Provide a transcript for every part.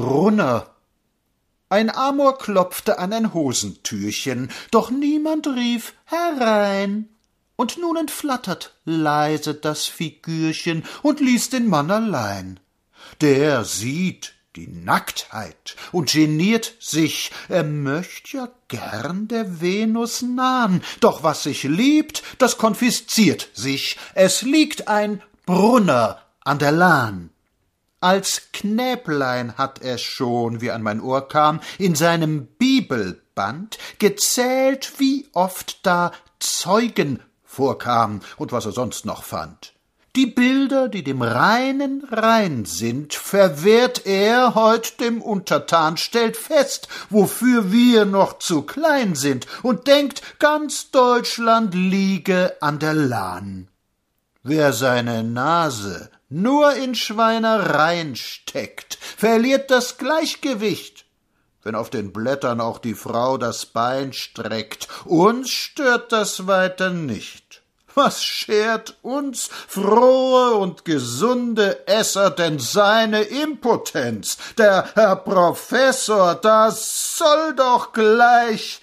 Brunner. Ein Amor klopfte an ein Hosentürchen, doch niemand rief herein. Und nun entflattert leise das Figürchen und ließ den Mann allein. Der sieht die Nacktheit und geniert sich, er möcht ja gern der Venus nahn, doch was sich liebt, das konfisziert sich, es liegt ein Brunner an der Lahn. Als Knäblein hat er schon, wie an mein Ohr kam, in seinem Bibelband gezählt, wie oft da Zeugen vorkam und was er sonst noch fand. Die Bilder, die dem Reinen rein sind, verwehrt er heut dem Untertan, stellt fest, wofür wir noch zu klein sind, und denkt, ganz Deutschland liege an der Lahn. Wer seine Nase nur in Schweinereien steckt, verliert das Gleichgewicht. Wenn auf den Blättern auch die Frau das Bein streckt, uns stört das weiter nicht. Was schert uns frohe und gesunde Esser denn seine Impotenz? Der Herr Professor, das soll doch gleich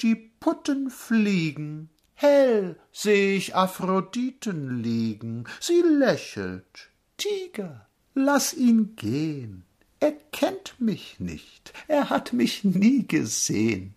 die Putten fliegen, Hell seh ich Aphroditen liegen, sie lächelt. Tiger, lass ihn gehen. Er kennt mich nicht, er hat mich nie gesehen.